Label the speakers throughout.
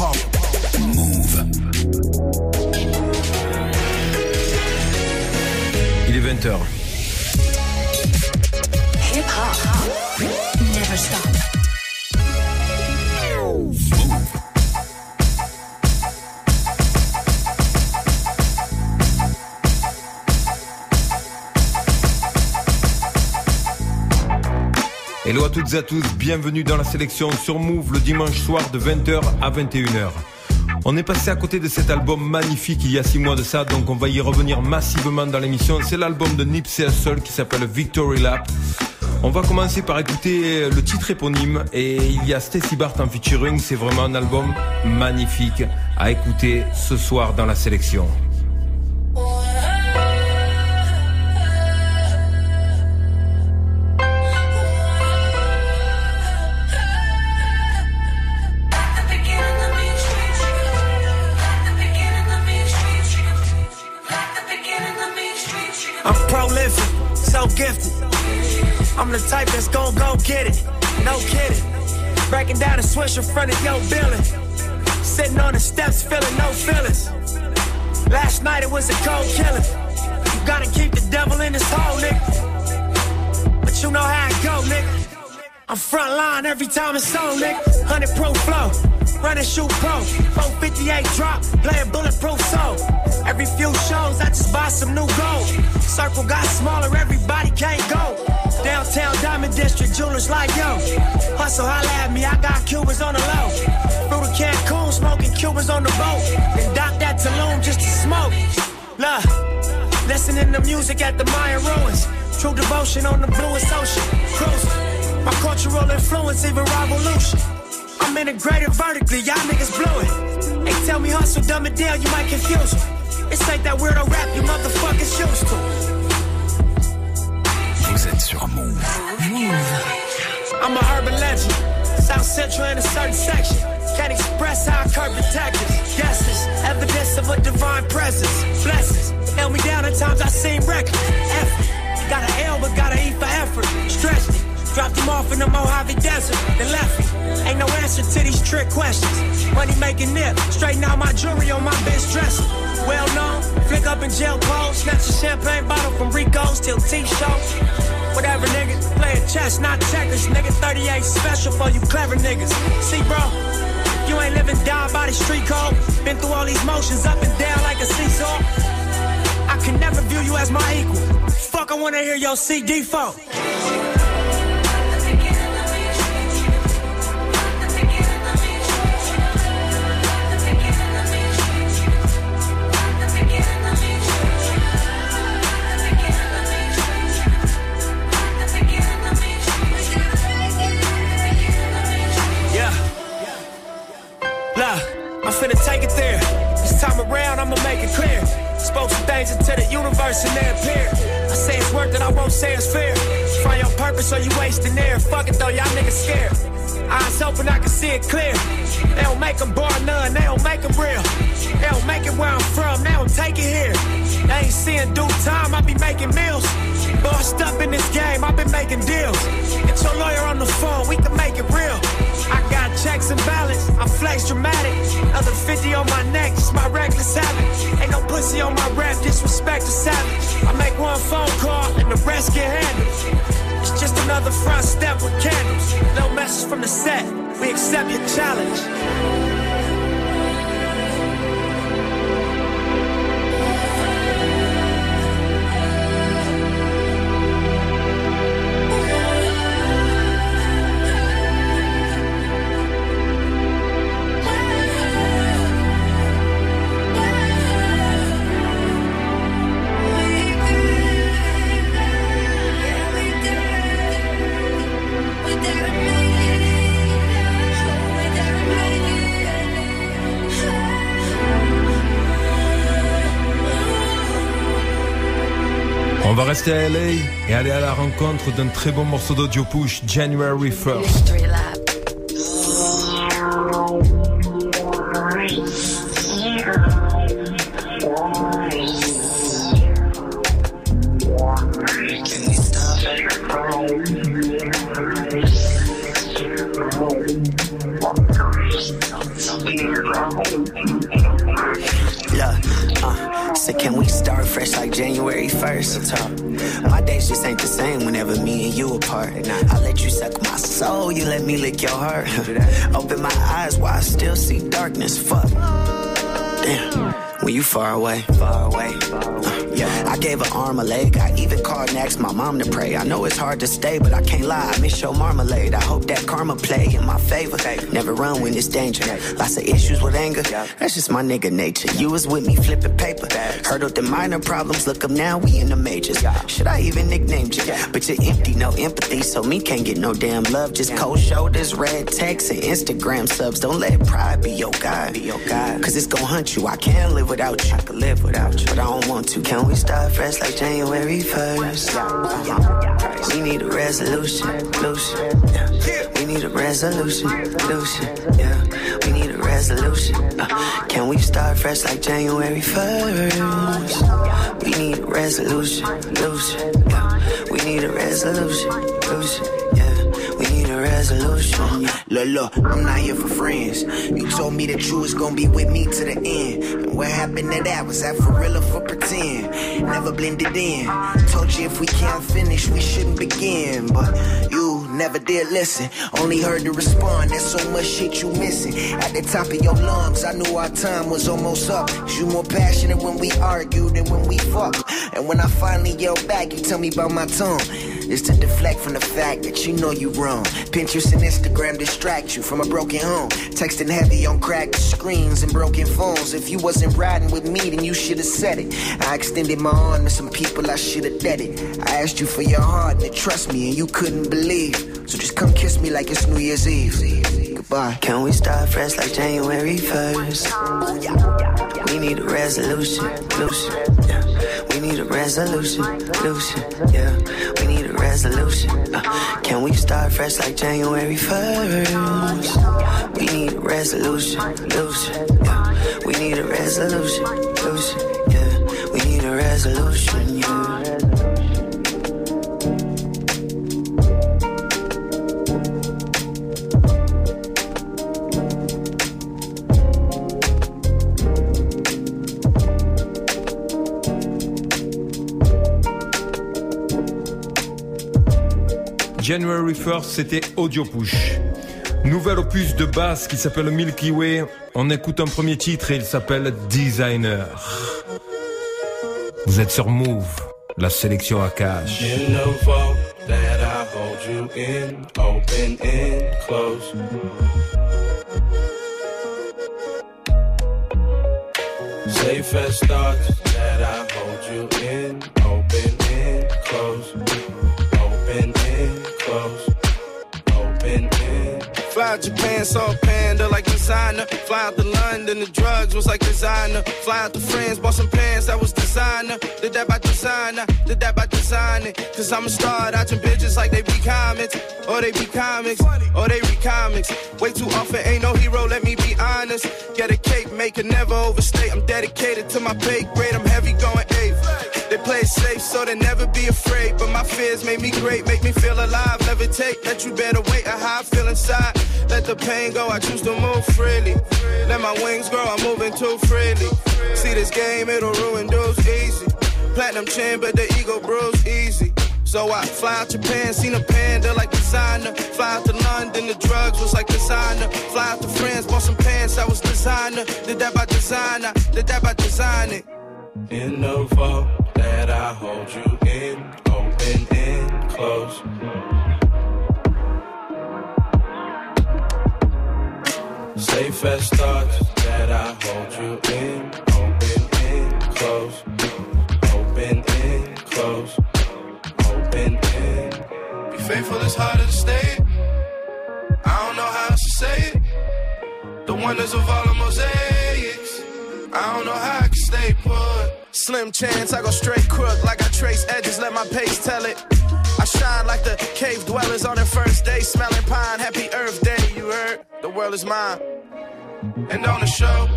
Speaker 1: hop. Move.
Speaker 2: Il est 20h. Toutes et à tous, bienvenue dans la sélection sur Move le dimanche soir de 20h à 21h. On est passé à côté de cet album magnifique il y a 6 mois de ça, donc on va y revenir massivement dans l'émission. C'est l'album de Nipsey Hussle qui s'appelle Victory Lap. On va commencer par écouter le titre éponyme et il y a Stacy Bart en featuring. C'est vraiment un album magnifique à écouter ce soir dans la sélection.
Speaker 3: Swish in front of your building. Sitting on the steps, feeling no feelings. Last night it was a cold killing. You gotta keep the devil in his hole, nigga. But you know how it go, nigga. I'm front line every time it's on, nigga. 100 pro flow, running shoot pro. 458 drop, playing bulletproof soul. Every few shows, I just buy some new gold. Circle got smaller, everybody can't go. Downtown Diamond District, jewelers like yo. Hustle, holla at me, I got Cubans on the low. Through the Cancun, smoking Cubans on the boat. And dock that Tulum just to smoke. Look, listening to music at the Mayan ruins. True devotion on the bluest ocean. Cruising. My cultural influence, even revolution. I'm integrated vertically, y'all niggas blew it. They tell me hustle, dumb it down, you might confuse them. It's like that weirdo rap you motherfuckers used to.
Speaker 1: Vous êtes sur Move. Move.
Speaker 3: I'm a urban legend. South Central in a certain section. Can't express how I curb detectives. Guesses, evidence of a divine presence. Blessings, held me down at times I seem reckless. Effort, got an L but got an E for effort. Stretched dropped him off in the Mojave Desert. Then left me. Ain't no answer to these trick questions. Money making nip, straighten out my jewelry on my bitch dresser. Well known, flick up in jail clothes, snatch a champagne bottle from Rico's till T-shows. Whatever, nigga. Playing chess, not checkers. Nigga, 38 special for you clever niggas. See, bro, you ain't living down by the street code. Been through all these motions up and down like a seesaw. I can never view you as my equal. Fuck, I wanna hear your CD phone. Finna take it there. This time around, I'ma make it clear. Spoke some things into the universe and they appear. I say it's worth it, I won't say it's fair. Find your purpose or you wasting air. Fuck it though, y'all niggas scared. Eyes open, I can see it clear. They don't make them bar none, they don't make them real. They don't make it where I'm from, they don't take it here. They ain't seeing due time, I be making meals. Bossed up in this game, I've been making deals. Get your lawyer on the phone, we can make it real. I got checks and balance, I flex dramatic. Other 50 on my neck, it's my reckless habit. Ain't no pussy on my rap, disrespect the savage. I make one phone call and the rest get handled. It's just another front step with candles. No message from the set, we accept your challenge.
Speaker 2: À LA et aller à la rencontre d'un très bon morceau d'audio push, January 1st.
Speaker 4: Apart. I let you suck my soul, you let me lick your heart. Open my eyes while I still see darkness. Fuck. Damn, when you far away, far away. Uh, yeah, I gave an arm a leg. I even called and asked my mom to pray. I know it's hard to stay, but I can't lie. I miss your marmalade. I hope that karma play in my favor. Never run when it's danger. Lots of issues with anger. That's just my nigga nature. You was with me flipping paper. Hurdled the minor problems. Look up now, we in the majors. Should I even nickname you? But you're empty, no empathy. So me can't get no damn love. Just cold shoulders, red text, and Instagram subs. Don't let pride be your guide. Be your guide. Cause it's gonna hunt you. I can't live without you. I can live without you. But I don't want to. Can we start fresh like January 1st? We need a resolution. Lucian. We need a resolution. Lucian. Yeah. Resolution. Uh, can we start fresh like January 1st? We need a resolution. Lucian. Yeah. We need a resolution. Lucian. Yeah. We need a resolution.
Speaker 5: Look, look, I'm not here for friends. You told me that you was gonna be with me to the end. And what happened to that? Was that for real or for pretend? Never blended in. Told you if we can't finish, we shouldn't begin. But you never did listen. Only heard to respond. There's so much shit you missing. At the top of your lungs, I knew our time was almost up. You more passionate when we argue than when we fuck. And when I finally yell back, you tell me about my tongue. It's to deflect from the fact that you know you wrong. Pinterest and Instagram distract you from a broken home. Texting heavy on cracked screens and broken phones. If you wasn't riding with me, then you should have said it. I extended my arm to some people I should have dead it. I asked you for your heart and to trust me, and you couldn't believe. So just come kiss me like it's New Year's Eve. Goodbye.
Speaker 4: Can we start fresh like January 1st? We need a resolution, Lucian. Yeah. We need a resolution, Lucian. Yeah. We need a resolution. Uh, can we start fresh like January 1st? We need a resolution, Lucian. Yeah. We need a resolution, Lucian. Yeah. We need a resolution, yeah.
Speaker 2: January 1st, c'était Audio Push. Nouvel opus de basse qui s'appelle Milky Way. On écoute un premier titre et il s'appelle Designer. Vous êtes sur Move, la sélection à cash.
Speaker 6: Thoughts that I hold you in,
Speaker 7: out Japan, saw a panda like designer. Fly out to London, the drugs was like designer. Fly out to France, bought some pants that was designer. Did that by designer, did that by designing. Cause I'm a star, dodging bitches like they be comics. Or they be comics, or they be comics. Way too often, ain't no hero, let me be honest. Get a cake maker, never overstate. I'm dedicated to my pay grade, I'm heavy going eighth. They play safe, so they never be afraid. But my fears make me great, make me feel alive. Levitate, that you better wait a how I feel inside. Let the pain go, I choose to move freely. Let my wings grow, I'm moving too freely. See this game, it'll ruin dudes easy. Platinum chin, but the ego bruise easy. So I fly out Japan, seen a panda like designer. Fly out to London, the drugs was like designer. Fly out to France, bought some pants I was designer. Did that by designer, did that by designing.
Speaker 6: In the vault that I hold you in, open and close. Safe as thoughts that I hold you in, open and close. Open and close. Open and
Speaker 7: Be faithful is harder to stay. I don't know how else to say it. The wonders of all the mosaics. I don't know how I can stay put. Slim chance, I go straight crook like I trace edges, let my pace tell it. I shine like the cave dwellers on their first day, smelling pine. Happy Earth Day, you heard? The world is mine. And on the show,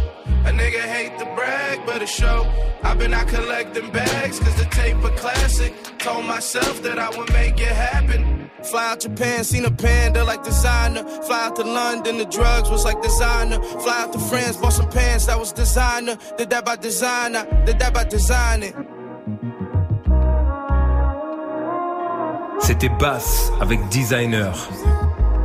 Speaker 7: A nigga hate to brag, but a show. I've been out collecting bags, cause the tape a classic. Told myself that I would make it happen. Fly out Japan, seen a panda like designer. Fly out to London, the drugs was like designer. Fly out to France, bought some pants that was designer. Did that by designer, did that by designing.
Speaker 2: C'était Bass avec Designer.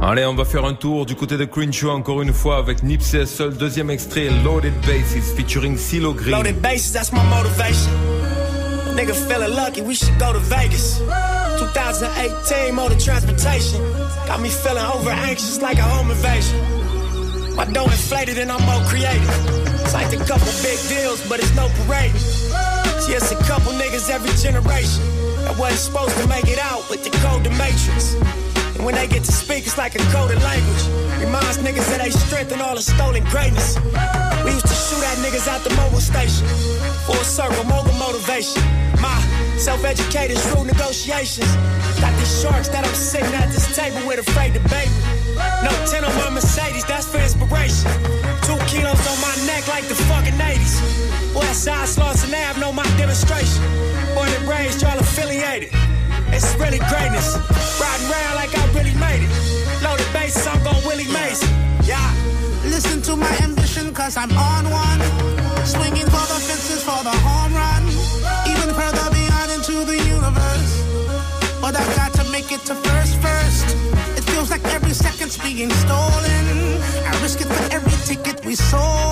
Speaker 2: Allez, on va faire un tour du côté de Crenshaw encore une fois avec Nipsey Hussle, deuxième extrait Loaded Bases featuring CeeLo Green.
Speaker 3: Loaded bases, that's my motivation. Nigga feeling lucky, we should go to Vegas. 2018 motor transportation. Got me feeling over anxious like a home invasion. My dough inflated and I'm more creative. Signed a couple big deals, but it's no parade. It's a couple niggas every generation that wasn't supposed to make it out, but they code the matrix. When they get to speak, it's like a coded language. Reminds niggas that they strength and all the stolen greatness. We used to shoot at niggas out the mobile station. Full circle, mogul motivation. My self-educated, through negotiations. Got these sharks that I'm sitting at this table with afraid to me. No 10 on my Mercedes, that's for inspiration. Two kilos on my neck like the fucking 80s. West side Slauson Ave, know my demonstration. Born and raised, y'all affiliated. It's really greatness. Riding around like Loaded bases, I'm gon' Willie Mason. Yeah.
Speaker 8: Listen to my ambition, cause I'm on one. Swinging for the fences for the home run. Even further beyond into the universe. But I've got to make it to first, first. It feels like every second's being stolen. I risk it for every ticket we sold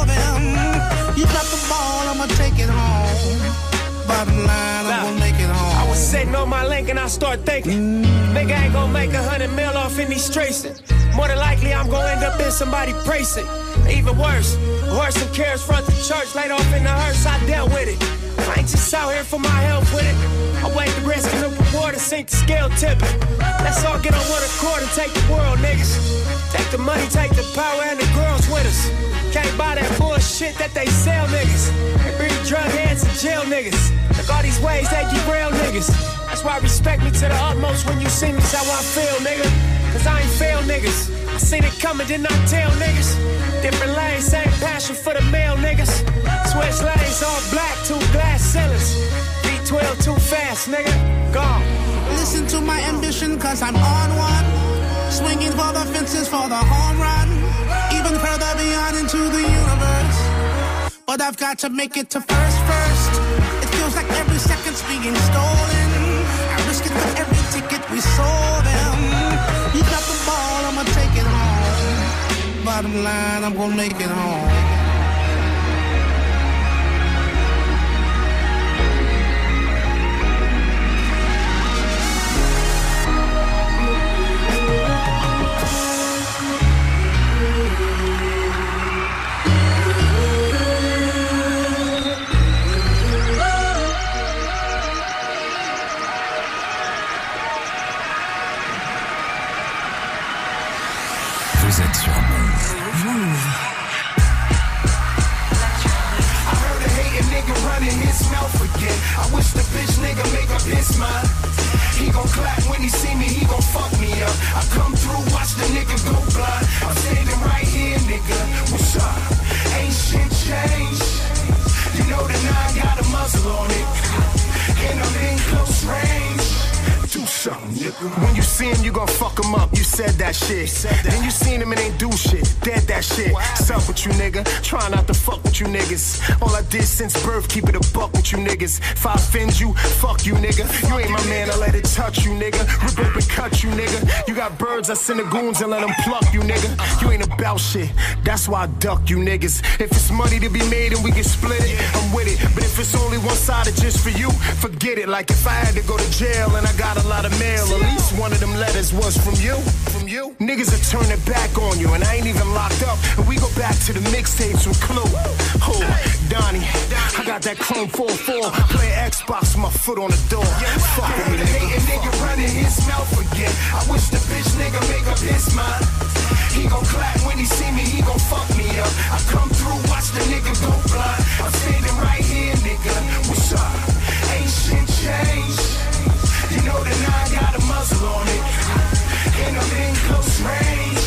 Speaker 3: on my link and I start thinking, nigga ain't gonna make a hundred mil off these streets. More than likely, I'm gonna end up in somebody precinct. Even worse, horse and carrots front the church, laid off in the hearse, I dealt with it. I ain't just out here for my health with it. I weigh the risk and the reward and sink the scale tipping. Let's all get on one accord and take the world, niggas. Take the money, take the power, and the girls with us. Can't buy that bullshit that they sell, niggas. They bring drug heads and jail niggas. Look all these ways they derail niggas. That's why respect me to the utmost when you see me, how I feel, nigga. Cause I ain't fail niggas. I seen it coming, did not tell niggas. Different lanes, same passion for the male niggas. Switch lanes, all black, two glass ceilings. V12 too fast, nigga. Gone.
Speaker 8: Listen to my ambition, cause I'm on one. Swinging for the fences for the home run. Even further beyond into the universe. But I've got to make it to first, first. It feels like every second's being stolen. I risk it for every ticket we sold them. You got the ball, I'ma take it home. Bottom line, I'm gonna make it home.
Speaker 5: I wish the bitch nigga make up his mind. He gon' clap when he see me, he gon' fuck me up. I come through, watch the nigga go blind. I'm standing right here, nigga. What's up? Ain't shit changed. You know the nine got a muzzle on it. And I'm in close range. Do something, nigga.
Speaker 9: When you see him, you gon' fuck him up. You said that shit. said Then you seen him and ain't do shit. Dead that shit. Sup with you, nigga? Try not to fuck with you niggas. All I did since birth, keep it a buck with you niggas. If I offend you, fuck you, nigga. You ain't my man, I let it touch you, nigga. Rip up and cut you, nigga. You got birds, I send the goons and let them pluck you, nigga. You ain't about shit. That's why I duck you niggas. If it's money to be made and we can split it, I'm with it. But if it's only one side sided just for you, forget it. Like if I had to go to jail and I got a lot of mail, at least one of them letters was from you. From you. Niggas are turning back on you, and I ain't even locked up. And we go back to the mixtapes with Clue. Oh, Donnie, I got that Chrome 4-4. Play Xbox, with my foot on the door. Fuck
Speaker 5: I
Speaker 9: with me, nigga.
Speaker 5: nigga running his mouth again. I wish the bitch nigga make up his mind. He gon' clap when he see me, he gon' fuck me up. I come through, watch the nigga go blind. I'm standing right here, nigga. What's up? Ain't shit changed. You know the nine got a muzzle on it. And I'm in close range.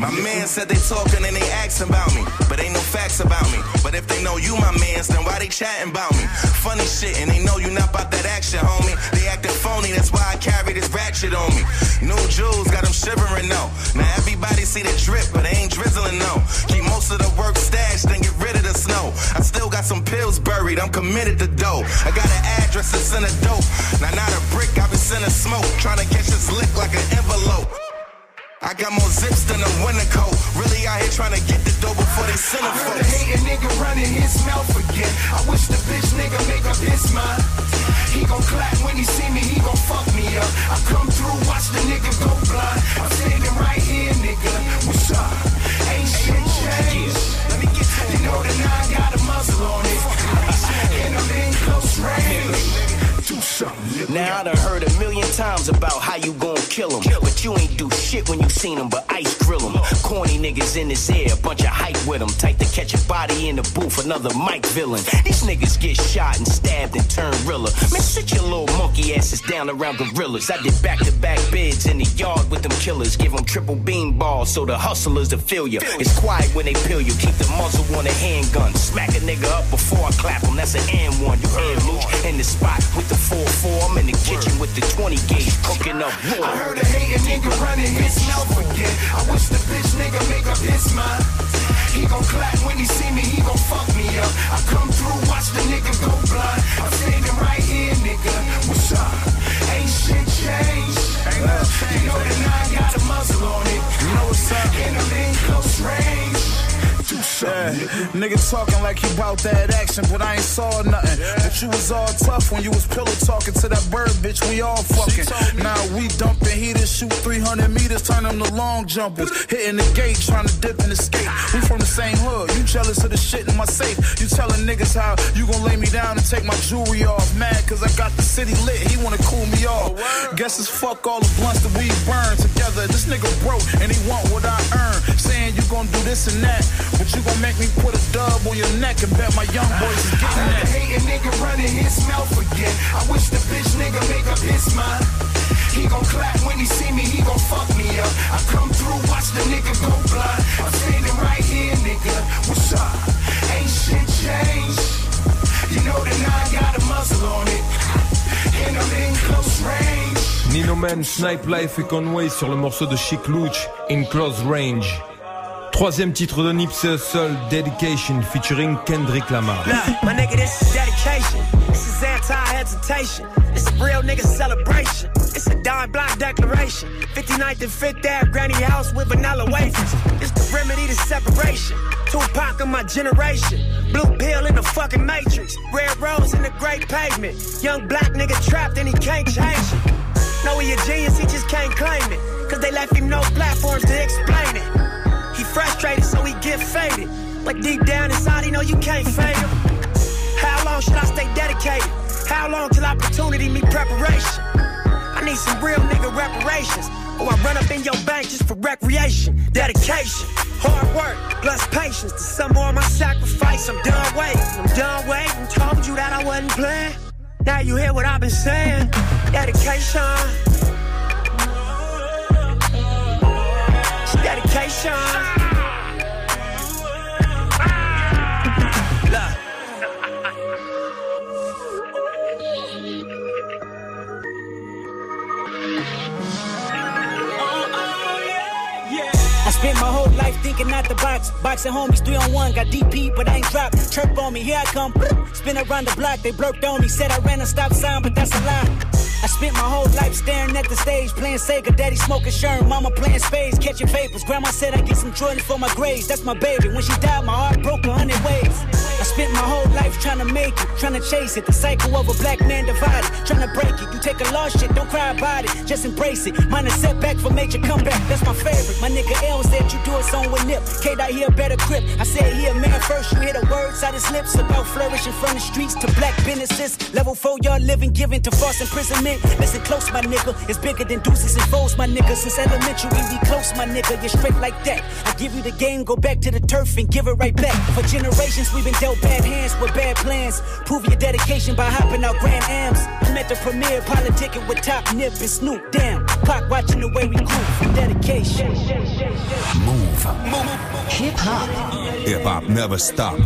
Speaker 9: My man
Speaker 10: said they talking and they asking about me, but ain't no facts about me. But if they know you my mans, then why they chatting about me? Funny shit, and they know you not about that action, homie. They acting phony, that's why I carry this ratchet on me. New jewels got them shivering, no. Now everybody see the drip, but they ain't drizzling, no. Keep most of the work stashed, then get rid of the snow. I still got some pills buried, I'm committed to dough. I got an address to send a dope. Now not a brick, I've been sending smoke, trying to catch this lick like an. I got more zips than a winter coat. Really out here trying to get the dough before they send them
Speaker 5: I heard a hating nigga running his mouth again. I wish the bitch nigga make up his mind. He gon' clap when he see me, he gon' fuck me up. I come through, watch the nigga go blind. I'm standing right here, nigga. What's up? Ain't shit changed. Let me get You know the nine got a muzzle on it. And I'm in close range. Something,
Speaker 11: Now I done heard a million times about how you gon' kill him. But you ain't do shit when you seen him, but ice grill him. Corny niggas in his ear, bunch of hype with him. Tight to catch a body in the booth, another Mike villain. These niggas get shot and stabbed and turn realer. Man, sit your little monkey asses down around gorillas. I did back to back bids in the yard with them killers. Give them triple beam balls so the hustlers to feel you. It's quiet when they peel you. Keep the muzzle on a handgun. Smack a nigga up before I clap him. That's an and one. You heard Louch in the spot with the 4-4. I'm in the kitchen with the 20 gauge cooking up raw.
Speaker 5: I heard a hating nigga running his mouth again. I wish the bitch nigga make up his mind. He gon' clap when he see me, he gon' fuck me up. I come through, watch the nigga go blind. I'm standing right here, nigga. What's up? Ain't shit changed. You know the nine got a muzzle on it. You know what's up? And I'm in close range. Do
Speaker 12: Yeah,
Speaker 5: something.
Speaker 12: nigga talking like he bout that action, but I ain't saw nothing. But you was all tough when you was pillow talking to that bird bitch. We all fucking. Now we dumping heaters, shoot 300 meters, turn them to long jumpers. Hitting the gate, trying to dip and escape. We from the same hood. You jealous of the shit in my safe. You telling niggas how you gon' lay me down and take my jewelry off. Mad cause I got the city lit. He wanna cool me off. Guess it's fuck all the blunts that we burn together. This nigga broke and he want what I earn. Saying you gon' do this and that. But you gon' make me put a dub on your neck and bet my young boys is getting
Speaker 5: heard a
Speaker 12: that.
Speaker 5: hating nigga running his mouth again. I wish the bitch nigga make up his mind. He gon' clap when he see me, he gon' fuck me up. I come through, watch the nigga go blind. I'm standing right here, nigga. What's up? Ain't shit changed. You know the nine got a muzzle on it. And I'm in close range.
Speaker 2: Nino Man, Snyp Life et Conway sur le morceau de Sheek Louch, In Close Range. Troisième titre de Nipsey Hussle, Dedication, featuring Kendrick Lamar.
Speaker 3: Look, my nigga, this is dedication. This is anti-hesitation. It's a real nigga celebration. It's a dime block declaration. 59th and 5th Ave, granny house with vanilla wafers. It's the remedy to separation. Tupac of my generation. Blue pill in the fucking matrix. Red rose in the great pavement. Young black nigga trapped and he can't change it. Know he a genius, he just can't claim it. Cause they left him no platforms to explain it. Frustrated, so he get faded. But deep down inside, he know you can't fade him. How long should I stay dedicated? How long till opportunity meet preparation? I need some real nigga reparations. Or I run up in your bank just for recreation. Dedication, hard work, plus patience. To some more of my sacrifice, I'm done waiting. I'm done waiting. Told you that I wasn't playing. Now you hear what I've been saying. Dedication. Dedication. Look.
Speaker 13: I spent my whole life thinking out the box. Boxing homies, three on one, got DP, but I ain't dropped. Chirp on me, here I come. Spin around the block, they blurped on me. Said I ran a stop sign, but that's a lie. I spent my whole life staring at the stage, playing Sega, daddy smoking Sherm, mama playing spades, catching papers. Grandma said I get some Jordan for my grades, that's my baby. When she died, my heart broke a hundred ways. I spent my whole life trying to make it, trying to chase it. The cycle of a black man divided, trying to break it. You take a lost shit, don't cry about it, just embrace it. Mine a setback for major comeback, that's my favorite. My nigga L said you do it song with Nip. K dot here better grip. I said here man first, you hear the words out his lips about flourishing from the streets to black businesses. Level four, y'all living, giving to false imprisonment. Big. Listen close, my nigga. It's bigger than deuces and foes, my nigga. Since elementary, we close, my nigga. You're straight like that. I give you the game, go back to the turf and give it right back. For generations, we've been dealt bad hands with bad plans. Prove your dedication by hopping out Grand Ams. I'm at the premiere, politicking with Top Nip and Snoop. Damn, clock watching the way we groove for dedication.
Speaker 14: Move.
Speaker 15: Hip hop.
Speaker 14: Hip hop never stop.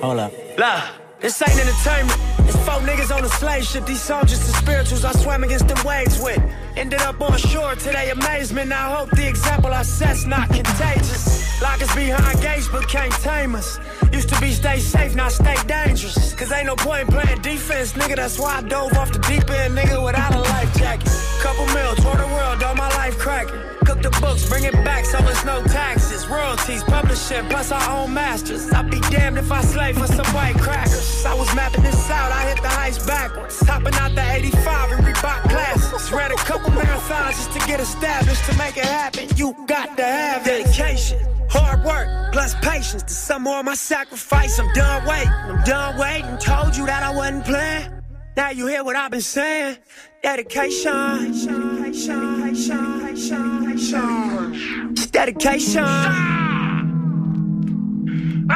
Speaker 13: Hold up.
Speaker 3: Lah, this ain't entertainment. It's four niggas on a slave ship. These just the spirituals I swam against them waves with. Ended up on shore to their amazement. I hope the example I set's not contagious. Lock us behind gates, but can't tame us. Used to be stay safe, now stay dangerous. Cause ain't no point playing defense, nigga. That's why I dove off the deep end, nigga, without a life jacket. Couple mil, tour the world, all my life cracking. Cook the books, bring it back so it's no taxes. Royalties, publishing, plus our own masters. I'd be damned if I slave for some white crackers. I was mapping this out, I hit the heights backwards. Hopping out the 85 and Reebok classes. Ran a couple marathons just to get established. To make it happen, you got to have dedication. Hard work, plus patience. To some more of my sacrifice, I'm done waiting. I'm done waiting. Told you that I wasn't playing. Now you hear what I've been saying. Dedication. It's dedication.
Speaker 16: We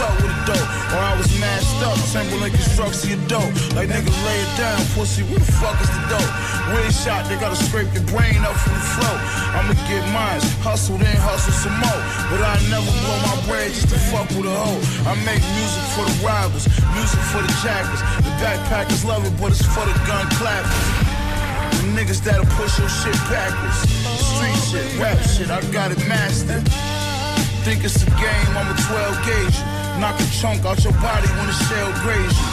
Speaker 12: up with the dope. Or I was mashed up, Timberlake constructs your dope. Like nigga lay it down, pussy, where the fuck is the dope? Where shot, they gotta scrape your brain up from the flow. I'ma get mine, hustle then hustle some more. But I never blow my bread just to fuck with a hoe. I make music for the rivals, music for the jackers. The backpackers love it, but it's for the gun clappers. Them niggas that'll push your shit backwards. Street shit, rap shit, I got it mastered. Think it's a game, I'm a 12 gauge. Knock a chunk out your body when the shell graze you.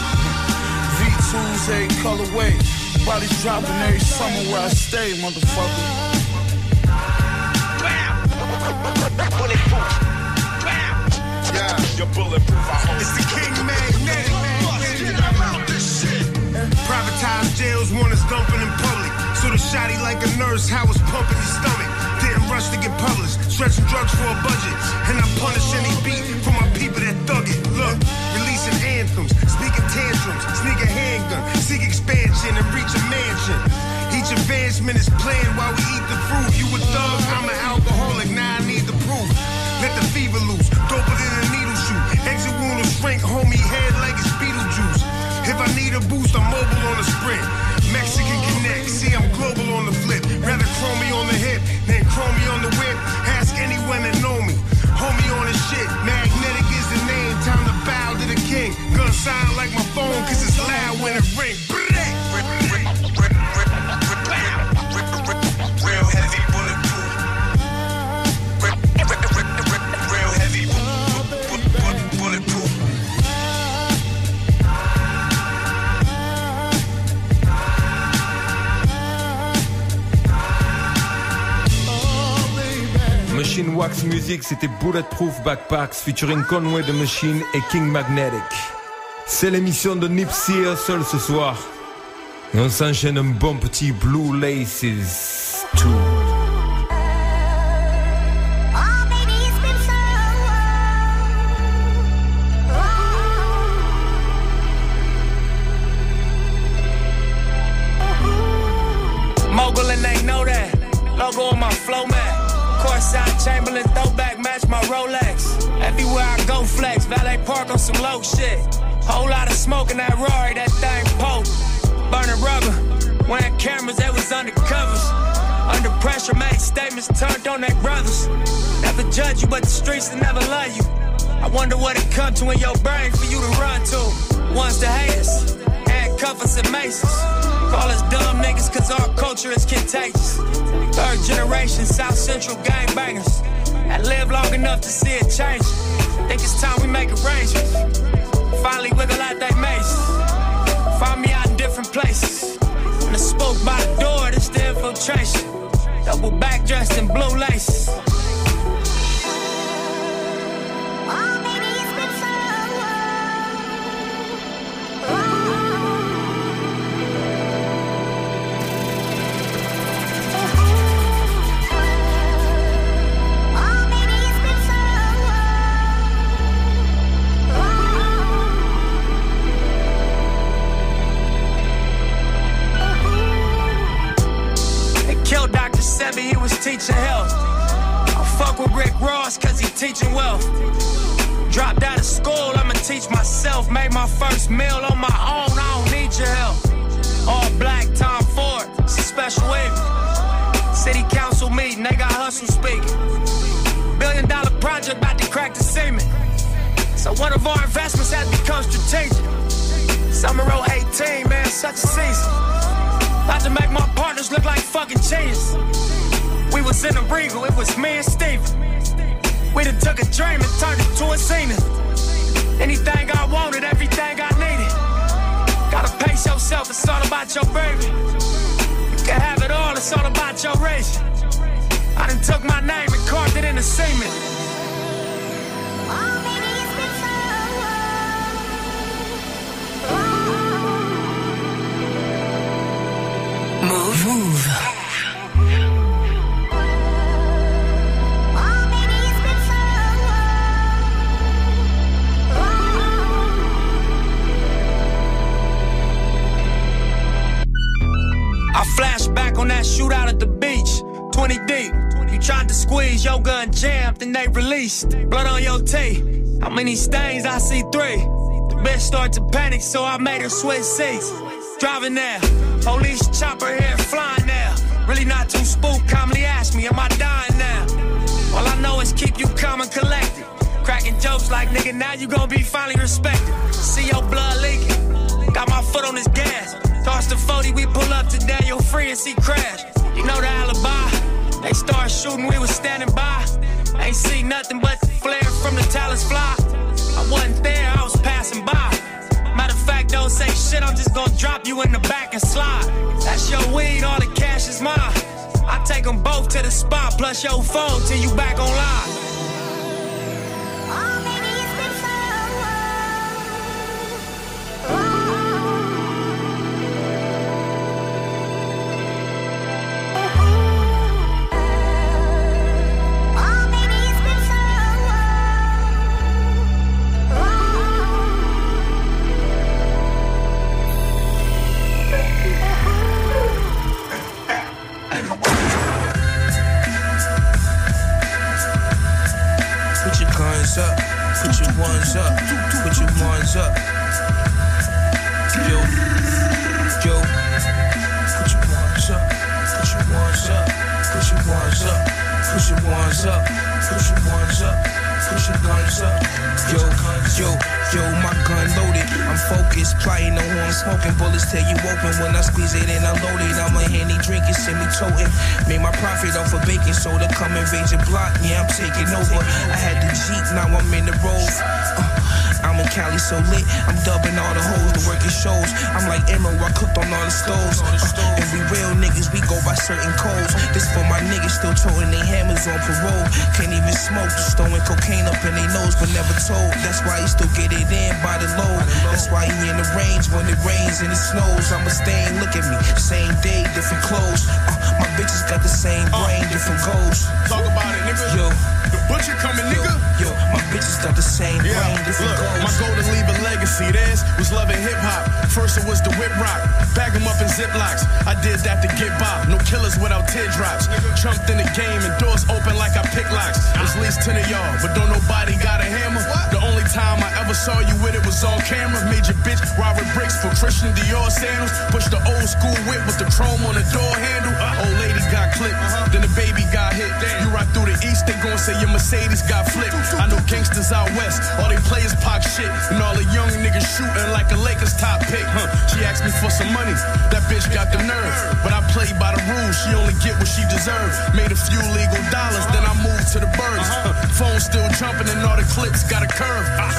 Speaker 12: V2s, a colorway. Bodies dropping every summer where I stay, motherfucker.
Speaker 16: Yeah, you're bulletproof. I hope. It's the King Magnetic.
Speaker 9: Privatized jails want us dumping in public. So the shotty like a nurse, how was pumping his stomach. Rush to get published, stretching drugs for a budget. And I punish any beat for my people that thug it. Look, releasing anthems, speaking tantrums, sneak a handgun, seek expansion and reach a mansion. Each advancement is planned while we eat the fruit. You a thug, I'm an alcoholic, now I need the proof. Let the fever loose, doper than a needle shoot. Exit wound will shrink, homie, head like it's Beetlejuice. If I need a boost, I'm mobile on the sprint. Mexican connect, see I'm global on the flip. Rather chrome me on the hip than chrome me on the whip.
Speaker 2: C'était Bulletproof Backpacks featuring Conway the Machine et King Magnetic. C'est l'émission de Nipsey Hussle ce soir. Et on s'enchaîne un bon petit Blue Laces 2.
Speaker 3: One of our investments has become strategic. Summer 018, man, such a season. About to make my partners look like fucking cheese. We was in a regal, it was me and Steven. We done took a dream and turned it to a scene. Anything I wanted, everything I needed. Gotta pace yourself, it's all about your baby. You can have it all, it's all about your race. I done took my name and carved it in the cement.
Speaker 15: Move. Move.
Speaker 3: I flash back on that shootout at the beach, 20 deep. You tried to squeeze, your gun jammed, and they released. Blood on your tee. How many stains? I see three. The bitch started to panic, so I made her switch seats. Driving now, police chopper here flying now. Really not too spooked, calmly ask me, am I dying now? All I know is keep you calm and collected. Cracking jokes like, nigga, now you gon' be finally respected. See your blood leaking. Got my foot on this gas. Toss the 40, we pull up to Daniel Freeman see crash. You know the alibi. They start shooting, we was standing by. Ain't see nothing but flare from the talents fly. I wasn't there, I was don't say shit, I'm just gonna drop you in the back and slide. That's your weed, all the cash is mine. I take them both to the spot, plus your phone till you back online.
Speaker 17: Can't even smoke, just throwing cocaine up in their nose, but never told. That's why he still get it in by the load. That's why he in the range when it rains and it snows. I'ma stay and look at me, same day, different clothes. Uh, my bitches got the same brain, different goals.
Speaker 12: Talk about it, nigga.
Speaker 17: Yo,
Speaker 12: butcher coming, nigga.
Speaker 17: yo, my bitches got the same
Speaker 12: Yeah,
Speaker 17: brain,
Speaker 12: look,
Speaker 17: goals.
Speaker 12: my goal to leave a legacy. Theirs was loving hip hop. First it was the whip rock. Bag them up in ziplocs. I did that to get by. No killers without teardrops. Jumped in the game and doors open like I pick locks. At least 10 of y'all, but don't nobody got a hammer. The only time I ever saw you with it was on camera. Made your bitch Robert Bricks for Christian Dior sandals. Push the old school whip with the chrome on the door handle. Old lady got clipped, uh-huh. then the baby got hit. You ride through the east, they gon' say your Mercedes got flipped. I know gangsters out west, all they play is pop shit. And all the young niggas shooting like a Lakers top pick. Huh. She asked me for some money, that bitch got the nerve. But I played by the rules, she only get what she deserves. Made a few legal dollars, then I moved to the birds. Huh. Phone still jumping and all the clips got a curve. Ah.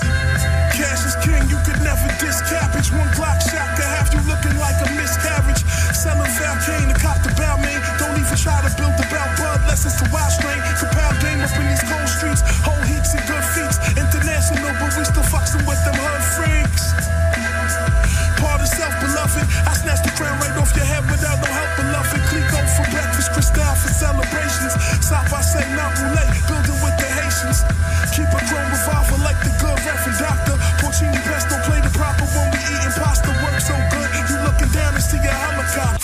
Speaker 18: Cash is king, you could never diss cabbage. One Glock shot you looking like a miscarriage. Selling Valkyrie to cop the Balmain. Don't even try to build the bout bud. less it's the wild strain. Compound game up in these cold streets. Whole heaps of good feats. International, but we still foxing with them hood freaks. Part of self beloved. I snatched the crown right off your head without no help, beloved. Clicquot for breakfast, Cristal for celebrations. South I say, not roulette, building with the Haitians.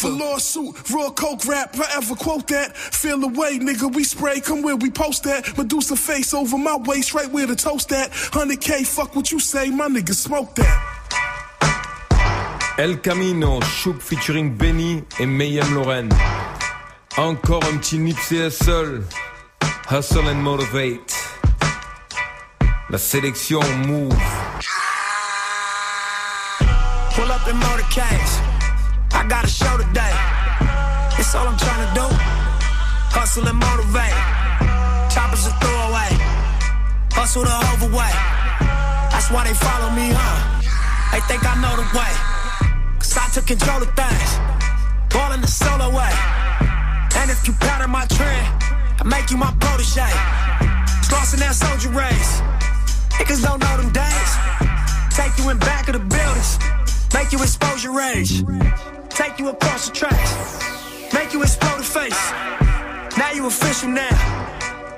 Speaker 18: Shoot, raw coke rap, forever quote that. Feel the way, nigga, we spray, come where we post that. Medusa face over my waist, right where the toast at. 100k, fuck what you say, my nigga smoke that.
Speaker 2: El Camino, Shook featuring Benny et Mayhem Lauren. Encore un petit Nipsey Hussle, Hustle and Motivate. La sélection Move.
Speaker 3: Pull up in motorcades. I got a show today. All I'm trying to do. Hustle and motivate. Choppers a throwaway. Hustle the overweight. That's why they follow me, huh? They think I know the way. Cause I took control of things. Ball in the solo way. And if you pattern my trend, I make you my protege. Crossing that soldier race. Niggas don't know them days. Take you in back of the buildings. Make you expose your rage. Take you across the tracks. Make you explode the face. Now you official now.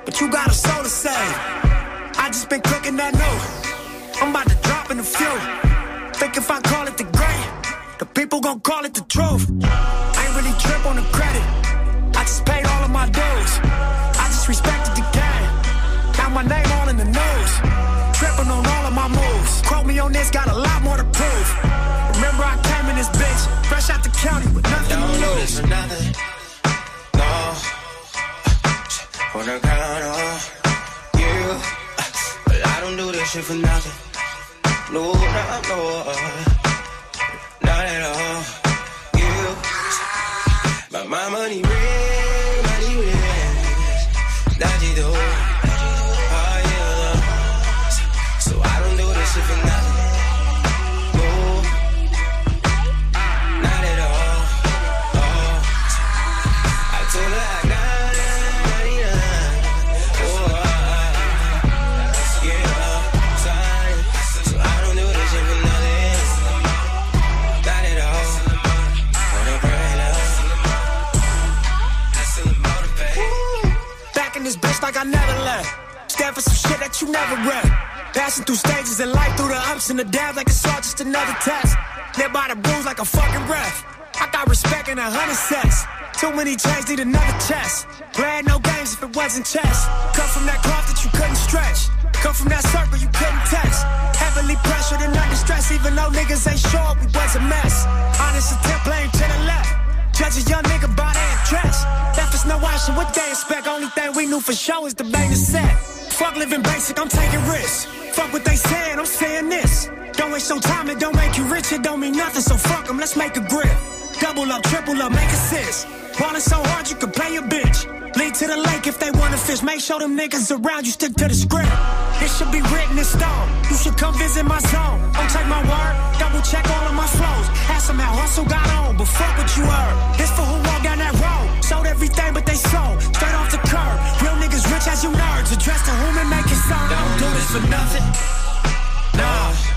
Speaker 3: But you got a soul to save. I just been cooking that new. I'm about to drop in a few. Think if I call it the great, the people gon' call it the truth. I ain't really trip on the credit. I just paid all of my dues. I just respected the game. Now my name all in the news. Tripping on all of my moves. Quote me on this, got a lot more to prove. This
Speaker 19: for nothing. No. Wanna count on you. But I don't do this shit for nothing. No, no, no. Not at all. You. But my money
Speaker 3: In this bitch like I never left. Stand for some shit that you never read. Passing through stages in life, through the ups and the downs, like it's all just another test. Live by the rules like a fucking ref. I got respect in a hundred sets. Too many chains need another chest. Glad no games if it wasn't chess. Come from that cloth that you couldn't stretch. Come from that circle you couldn't test. Heavily pressured and under stress, even though niggas ain't sure we was a mess. Honest attempt playing to the left. Judge a young nigga by their dress. Left no option, what they expect? Only thing we knew for sure is the is set. Fuck living basic, I'm taking risks. Fuck what they saying, I'm saying this. Don't waste your time, it don't make you rich, it don't mean nothing, so fuck them, let's make a grip. Double up, triple up, make assist. Ballin' so hard you can play a bitch. Lead to the lake if they wanna fish. Make sure them niggas around you stick to the script. This should be written in stone. You should come visit my zone. Don't take my word, double check all of my flows. Ask them how hustle got on, but fuck what you heard. This for who walk down that road. Sold everything but they sold. Straight off the curb. Real niggas rich as you nerds. Address to whom and make it sound. Don't do this for nothing. Nah.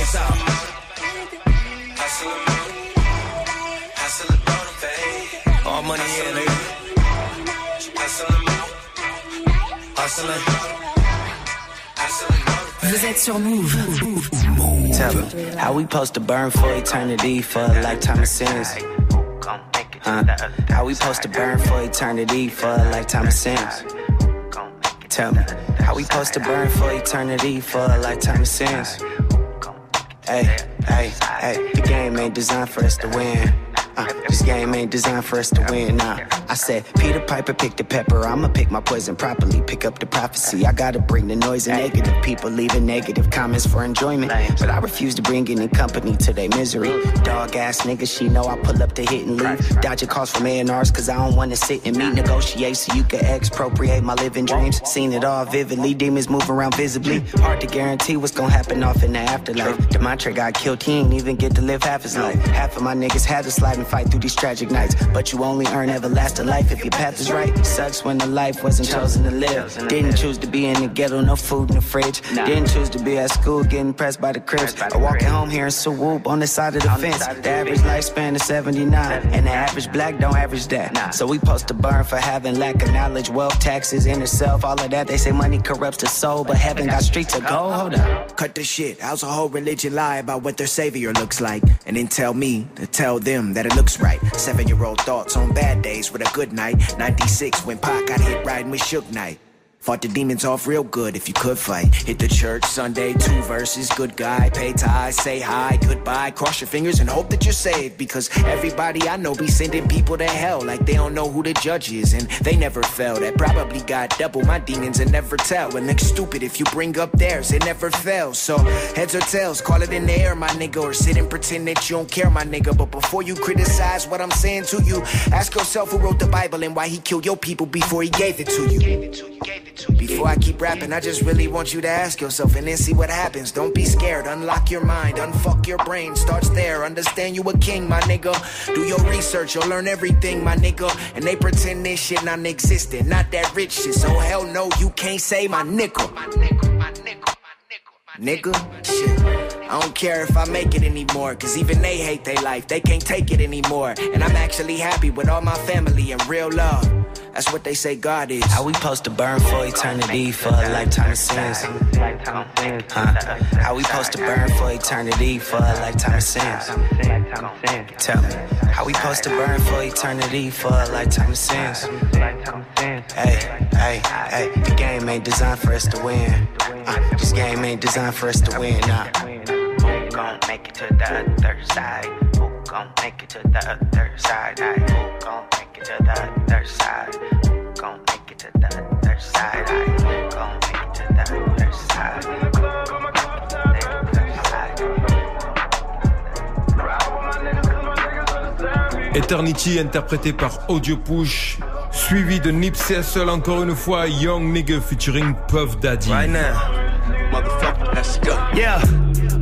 Speaker 3: Cut the bass out. All money in, nigga. Hustling.
Speaker 15: Vous êtes sur Mouv'.
Speaker 4: Tell them how we supposed to burn for eternity for a lifetime of sins. Huh? How we supposed to burn for eternity for a lifetime of sins? Tell me how we supposed to burn for eternity for a lifetime of sins? Hey, hey, hey, the game ain't designed for us to win. Uh, this game ain't designed for us to win. Nah, I said Peter Piper picked the pepper. I'ma pick my poison properly. Pick up the prophecy. I gotta bring the noise and negative people leaving negative comments for enjoyment. But I refuse to bring any company to their misery. Dog ass nigga, she know I pull up to hit and leave. Dodging calls from A&Rs cause I don't wanna sit and meet, negotiate so you can expropriate my living dreams. Seen it all vividly. Demons moving around visibly. Hard to guarantee what's gonna happen off in the afterlife. Demontre got killed, he ain't even get to live half his life. Half of my niggas had to slide and fight through these tragic nights. But you only earn everlasting life if your path is right. Sucks when the life wasn't chosen to live. Didn't choose to be in the ghetto, no food in the fridge. Didn't choose to be at school, getting pressed by the cribs. Or walking home here in Swoop on the side of the fence. The average lifespan is 79, and the average black don't average that. So we post to burn for having lack of knowledge, wealth, taxes, inner self, all of that. They say money corrupts the soul, but heaven got streets of gold. Hold up.
Speaker 5: Cut the shit. How's a whole religion lie about what their savior looks like? And then tell me to tell them that it looks right. Seven year old thoughts on bad days with a good night. 96 when Pac got hit riding with Suge Knight. Fought the demons off real good if you could fight. Hit the church Sunday, two verses, good guy, pay ties, say hi, goodbye, cross your fingers and hope that you're saved. Because everybody I know be sending people to hell like they don't know who the judge is and they never fell. That probably got double my demons and never tell. And look stupid if you bring up theirs, it never fails. So heads or tails, call it in the air, my nigga, or sit and pretend that you don't care, my nigga. But before you criticize what I'm saying to you, ask yourself who wrote the Bible and why he killed your people before he gave it to you. Before I keep rapping, I just really want you to ask yourself and then see what happens. Don't be scared, unlock your mind, unfuck your brain. Starts there, understand you a king, my nigga. Do your research, you'll learn everything, my nigga. And they pretend this shit non existent, not that rich shit. So hell no, you can't say my nickel. Nigga, shit. I don't care if I make it anymore, cause even they hate their life. They can't take it anymore. And I'm actually happy with all my family and real love. That's what they say God is.
Speaker 4: How we supposed to burn for eternity for a lifetime of sins? Huh? How we supposed to burn for eternity for a lifetime of sins? Tell me. How we supposed to burn for eternity for a lifetime of sins? Hey, hey, hey. The game ain't designed for us to win. Uh, this game ain't designed for us to win. Nah. Who gon' make it to the other side? Who gon' make it to the other side? Who gon' make it to the other side? Gon' make it to the other side? Gon' make it to the other side?
Speaker 2: Eternity interprété par Audio Push, suivi de Nipsey Hussle encore une fois, Young Nigga featuring Puff Daddy.
Speaker 3: Right now, motherfucker, let's go. Yeah,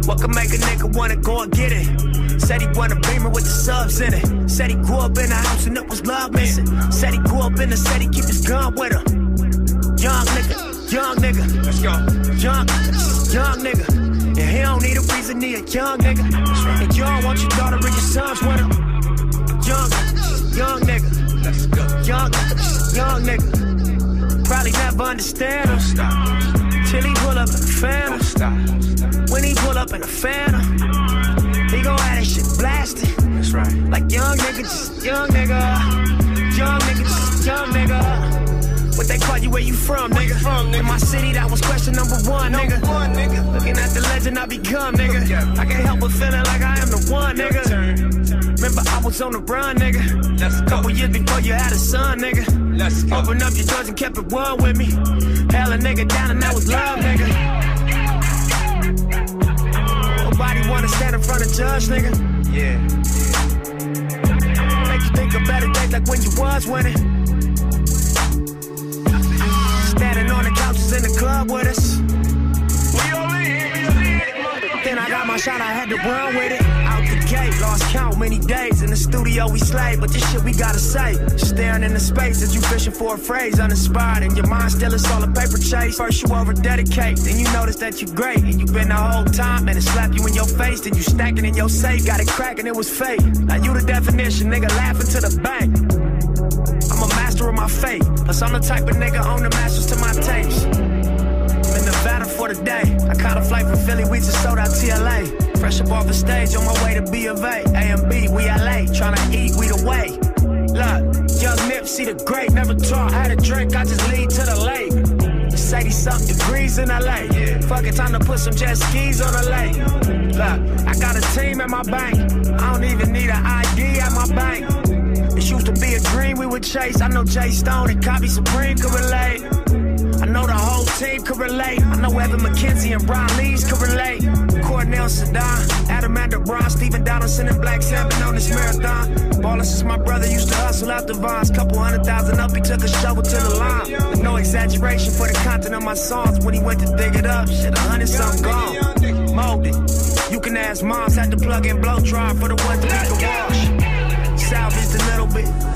Speaker 3: what can make a nigga wanna go and get it? Said he want a beamer with the subs in it. Said he grew up in a house and it was love missing. Said he grew up in the city, keep his gun with him. Young nigga, young nigga, let's go. Young, young nigga. And he don't need a reason, he a young nigga. And you don't want your daughter and your sons with him. Young, young nigga. Let's go. Young, young nigga. Probably never understand him. Till he pull up in a phantom. When he pull up in a phantom, gon' have that shit blasted. That's right. Like young nigga, just young nigga. Young nigga, just young nigga. What they call you, where you from, nigga? From, nigga? In my city, that was question number one, nigga. One, nigga. Looking at the legend I become, nigga. I can't help but feeling like I am the one, nigga. Remember, I was on the run, nigga. Let's go. Couple years before you had a son, nigga. Let's go. Open up your doors and kept it one with me. Held a nigga down and that was love, nigga. Nobody wanna stand in front of judge, nigga. Yeah. Make you think of better days like when you was winning. Standing on the couches in the club with us. Then I got my shot, I had to run with it. Lost count many days. In the studio, we slay, but this shit we gotta say. Staring in the space as you fishing for a phrase, uninspired. And your mind still is all a paper chase. First, you over dedicate, then you notice that you're great. And you've been the whole time, and it slap you in your face. Then you stacking in your safe, got it cracking, it was fake. Now you the definition, nigga, laughing to the bank. I'm a master of my fate. Plus, I'm the type of nigga own the masters to my taste. I'm in Nevada for the day. I caught a flight from Philly, we just sold out TLA. Fresh up off the stage, on my way to B of A. A and B, we LA. Tryna eat, we the way. Look, young Nip, see the great, never taught how to drink, I just lead to the lake. 80 something degrees in LA. Fuck it, time to put some jet skis on the lake. Look, I got a team at my bank. I don't even need an ID at my bank. It used to be a dream we would chase. I know Jay Stone and Cobby Supreme could relate. I know the whole team could relate. I know Evan McKenzie and Brian Lees could relate. Cornell Sedan, Adam Andebrhan, Stephen Donaldson, and Black Sabbath on this marathon. Ballin' since my brother used to hustle out the vines. Couple hundred thousand up, he took a shovel to the line. No exaggeration for the content of my songs. When he went to dig it up, shit, a hundred something gone. Molded. You can ask moms, had to plug in blow dry for the ones that we can wash salvaged a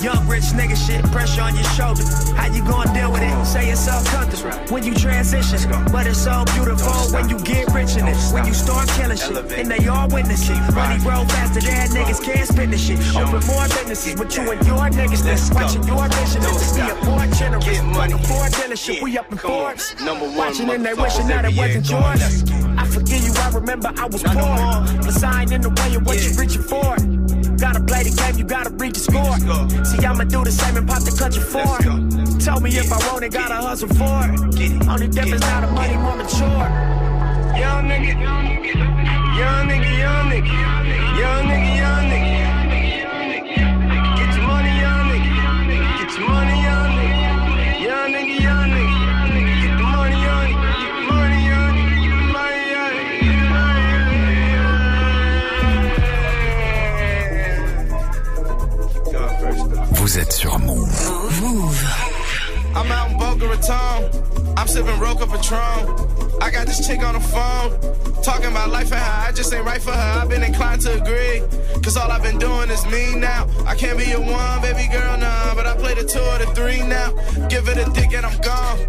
Speaker 3: Young rich nigga shit, pressure on your shoulder. How you gonna deal with it? Say it's so comfortable when you transition, but it's so beautiful when you get rich in it. When you start killing shit, and they all witness it. Money grow faster than niggas can't spend the shit. Open more businesses with you and your niggas. Watching your vision is to be a more generous. Like a Ford dealership, we up in Forbes. Watching and they wishing that it wasn't yours. I forgive you, I remember I was poor. But sign in the way of what you're reaching for. Gotta play the game, you gotta read the score. See, I'ma do the same and pop the country for it. Tell me if I want it, gotta hustle for it. Only difference now the money more mature. Young nigga, young nigga, young nigga, young nigga, young nigga, young nigga.
Speaker 1: Vous êtes sur Mouv'.
Speaker 20: Mouv'.
Speaker 7: I'm out in Boca Raton. I'm sipping Roca Patron. I got this chick on the phone. Talking about life and how I just ain't right for her. I've been inclined to agree. Cause all I've been doing is me now. I can't be your one, baby girl, nah. But I play the two or the three now. Give it a dick and I'm gone.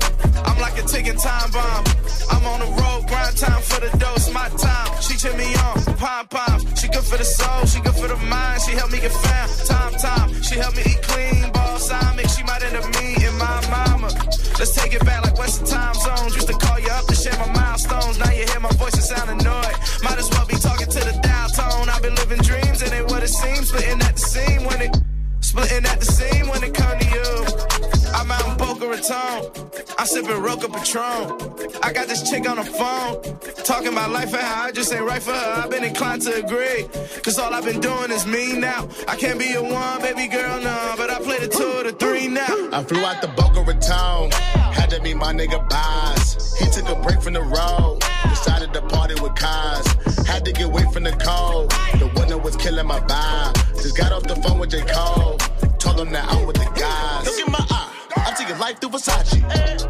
Speaker 7: I'm like a ticking time bomb. I'm on the road, grind time for the dose, my time. She cheer me on, pom poms. She good for the soul, she good for the mind. She help me get found, time, time. She help me eat Let's take it back like Western time zones. Used to call you up to share my I'm sipping Roca Patron. I got this chick on the phone. Talking about life and how I just ain't right for her. I've been inclined to agree. Cause all I've been doing is me now. I can't be a one, baby girl, no. But I play the two or the three now.
Speaker 21: I flew out the Boca Raton. Had to meet my nigga Bas. He took a break from the road. Decided to party with cars. Had to get away from the cold. The winter was killing my vibe. Just got off the phone with J. Cole. Told him that I'm with the guys. Look in my eye. I'm taking life through Versace.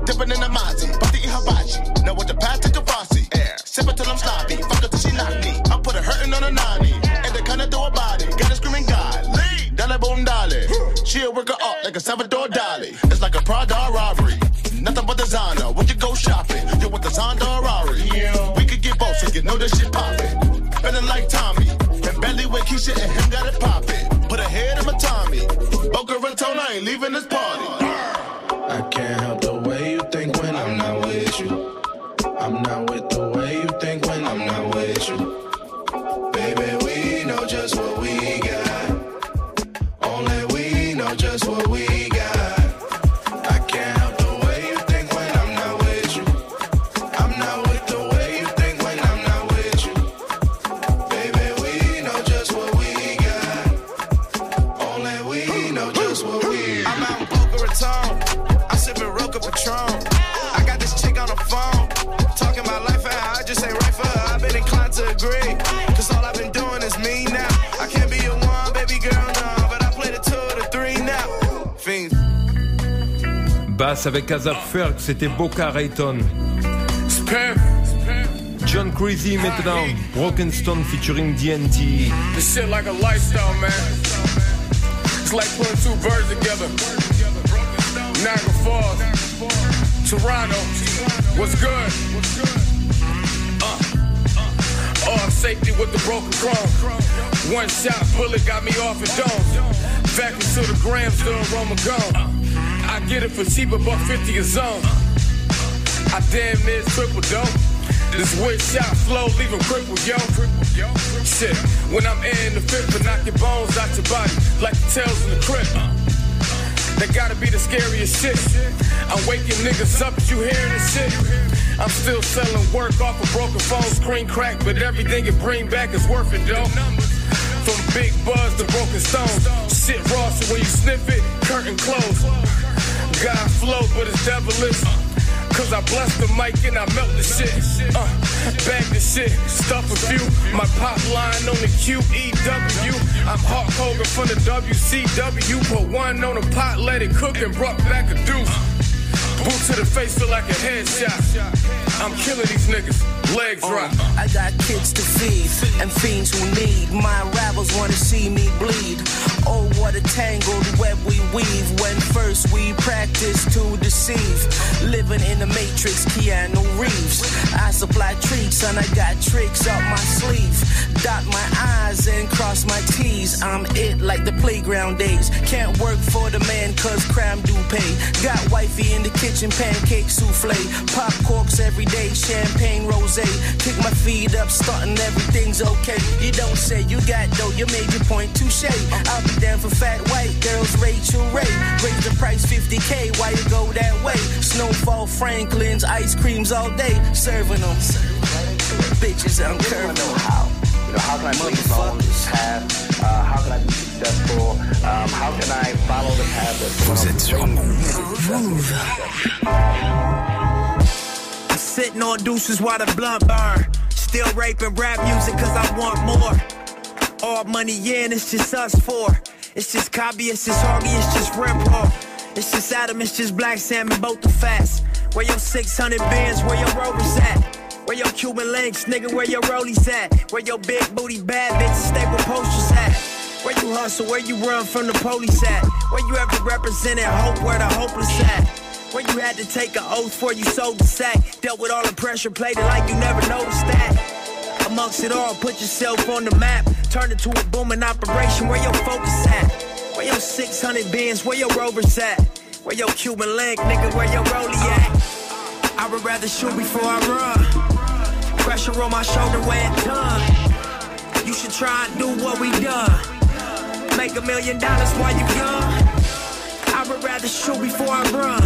Speaker 21: Dipping in the Mazzi. About to eat hibachi. Know what the path to Kavasi. Sipping till I'm sloppy. Fuck her till she knock me. I put hurting on a 90. And they kinda throw a body. Got her screaming God. Lead. Dale boom dale. She'll work her up like a Salvador Dali. It's like a Prada robbery. Nothing but designer. When you go shopping, you want the Zonda or Rari. We could get both, so you know this shit poppin'. Feeling like Tommy. And Bentley with Keisha and him got it poppin'. Put a head in my Tommy. Boca Raton, I ain't leaving this party.
Speaker 6: With you. I'm not with the way you think when I'm not with you. Baby, we know just what we got. Only we know just what we
Speaker 2: Avec Azap Ferg, c'était Boca Raton. John Crazy maintenant, Broken Stone featuring DNT.
Speaker 22: This shit like a lifestyle, man. It's like putting two birds together. Niagara Falls, Toronto, what's good? Uh, off safety with the broken chrome. One shot bullet got me off a dome. Vacuum to the grams, the aroma gone. I get it for cheap, a buck 50 a zone. I damn near triple dope. This wood shot flow, leave him crippled, yo. Shit, when I'm in the fifth, but knock your bones out your body, like the tails in the crib. That gotta be the scariest shit. I'm waking niggas up, you hearing this shit? I'm still selling work off a broken phone, screen crack, but everything it bring back is worth it, though. From big buzz to broken stones. Shit raw, so when you sniff it, curtain closed. God flow, but it's devilish. Cause I bless the mic and I melt the shit. Uh, bag the shit, stuff a few. My pop line on the QEW. I'm Hulk Hogan from the WCW. Put one on the pot, let it cook and brought back a deuce. Boot to the face feel like a headshot. I'm killing these niggas. Legs drop.
Speaker 17: Uh, I got kids to feed and fiends who need. My rivals wanna see me bleed. Oh, what a tangled web we weave when first we practice to deceive. Living in the matrix, Keanu Reeves. I supply treats and I got tricks up my sleeve. Dot my I's and cross my T's. I'm it like the playground days. Can't work for the man cause crime do pay. Got wifey in the kitchen, pancake souffle. Pop corks every day, champagne rose. Kick my feet up, starting everything's okay. You don't say you got dough, you made your point, touche. I'll be down for fat white girls, Rachael Ray. Raise the price 50k, why you go that way? Snowfall Franklin's, ice creams all day, serving them. Bitches, I'm curving them.
Speaker 23: How? You know, how can I please follow this path? Uh, how can I be successful? Um, how can I follow the path that's
Speaker 1: Vous êtes sur Mouv'.
Speaker 3: I'm sitting on deuces while the blunt burn. Still raping rap music cause I want more. All money in, it's just us four. It's just Cobby, it's just Harvey, it's just Rim Raw. It's just Adam, it's just Black Sam, both the fast. Where your 600 bands, where your rovers at? Where your Cuban links, nigga, where your rollies at? Where your big booty bad bitches stay with posters at? Where you hustle, where you run from the police at? Where you ever represented hope, where the hopeless at? Where you had to take an oath for you sold the sack? Dealt with all the pressure, played it like you never noticed that. Amongst it all, put yourself on the map. Turn it to a booming operation, where your focus at? Where your 600 bins, where your rovers at? Where your Cuban link, nigga, where your rollie at? I would rather shoot before I run. Pressure on my shoulder when it's done. You should try and do what we done. Make a million dollars while you young. I would rather shoot before I run.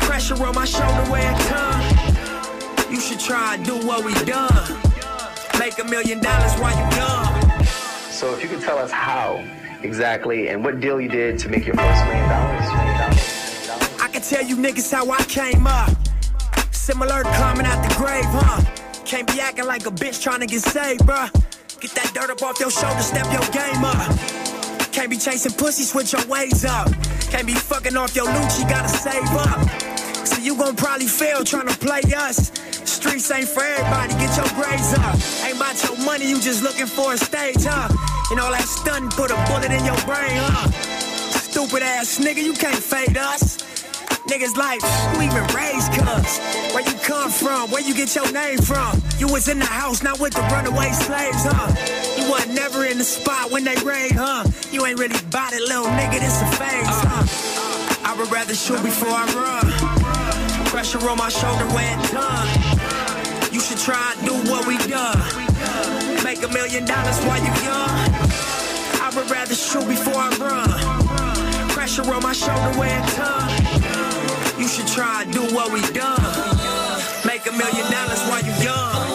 Speaker 3: Pressure on my shoulder when it's done. You should try and do what we done. Make a million dollars while you young.
Speaker 23: So if you could tell us how exactly and what deal you did to make your first million dollars.
Speaker 3: I can tell you niggas how I came up. Similar to climbing out the grave, huh? Can't be acting like a bitch trying to get saved, bruh. Get that dirt up off your shoulder, step your game up. Can't be chasing pussy, switch your ways up. Can't be fucking off your loot, you gotta save up. So you gon' probably fail trying to play us. Streets ain't for everybody, get your grades up. Ain't about your money, you just looking for a stage, huh? And all that stun put a bullet in your brain, huh? Stupid ass nigga, you can't fade us. Niggas like, who even raised cuz? Where you come from? Where you get your name from? You was in the house, not with the runaway slaves, huh? You wasn't never in the spot when they raid, huh? You ain't really bought it, little nigga, this a phase, huh? I would rather shoot before I run. Pressure on my shoulder when done. You should try and do what we done. Make a million dollars while you young. I would rather shoot before I run. Pressure on my shoulder when done. You should try and do what we done. Make a million dollars while you young.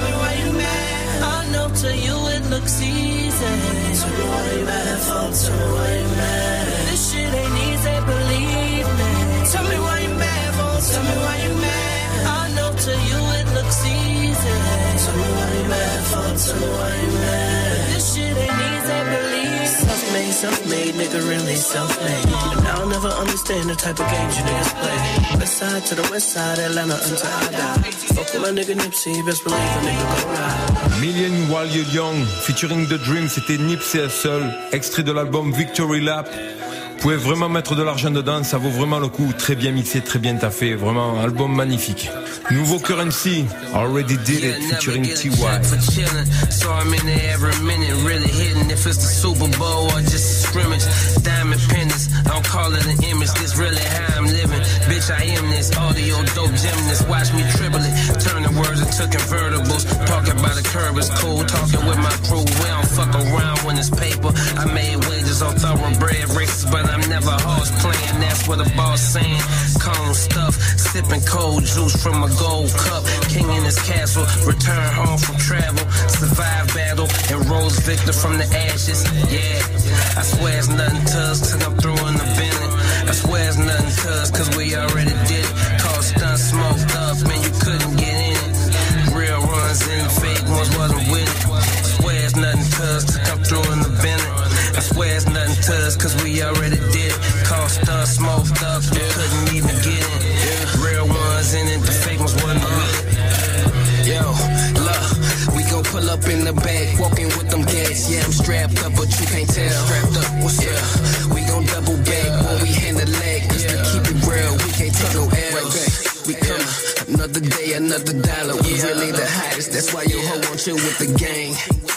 Speaker 24: Tell me why you mad. I know to you it looks easy. Tell me why you mad tell me why you mad. This shit ain't easy, believe me. Tell me why you mad tell me why you mad. I know to you it looks easy. Tell me why you mad tell me why you mad. Really self-made. And I'll never understand the type of games you niggas play. West side to the west side, Atlanta until I die. Fuck with my nigga Nipsey, best believe a nigga go ride.
Speaker 2: Million While You're Young, featuring The Dream, c'était Nipsey Hussle, extrait de l'album Victory Lap. Vous pouvez vraiment mettre de l'argent dedans, ça vaut vraiment le coup. Très bien mixé, très bien taffé, vraiment album magnifique. Nouveau Curren$y, Already Did It, featuring TY.
Speaker 19: for chillin'. So I'm in there every minute, really hitting if it's the Super Bowl or just a scrimmage. Diamond pendants, I don't call it an image, this really how I'm living. Bitch, I am this audio dope gymnast. Watch me dribble it, turn the words into convertibles. Was cool. Talking with my crew, we don't fuck around when it's paper. I made wages on thoroughbred races, but I'm never horse playing. That's what the boss saying. Cone stuff, sipping cold juice from a gold cup. King in his castle, return home from travel, survive battle, and rose victor from the ashes. Yeah, I swear it's nothing to us I'm through in the Bennett. I swear it's nothing to us, cause we already did it.
Speaker 25: Can't. Strapped up, what's yeah. We gon' double back when we hand the leg. Just to keep it real, we can't take no L's. We come another day, another dollar. We really the hottest, that's why your hoe want you with the gang.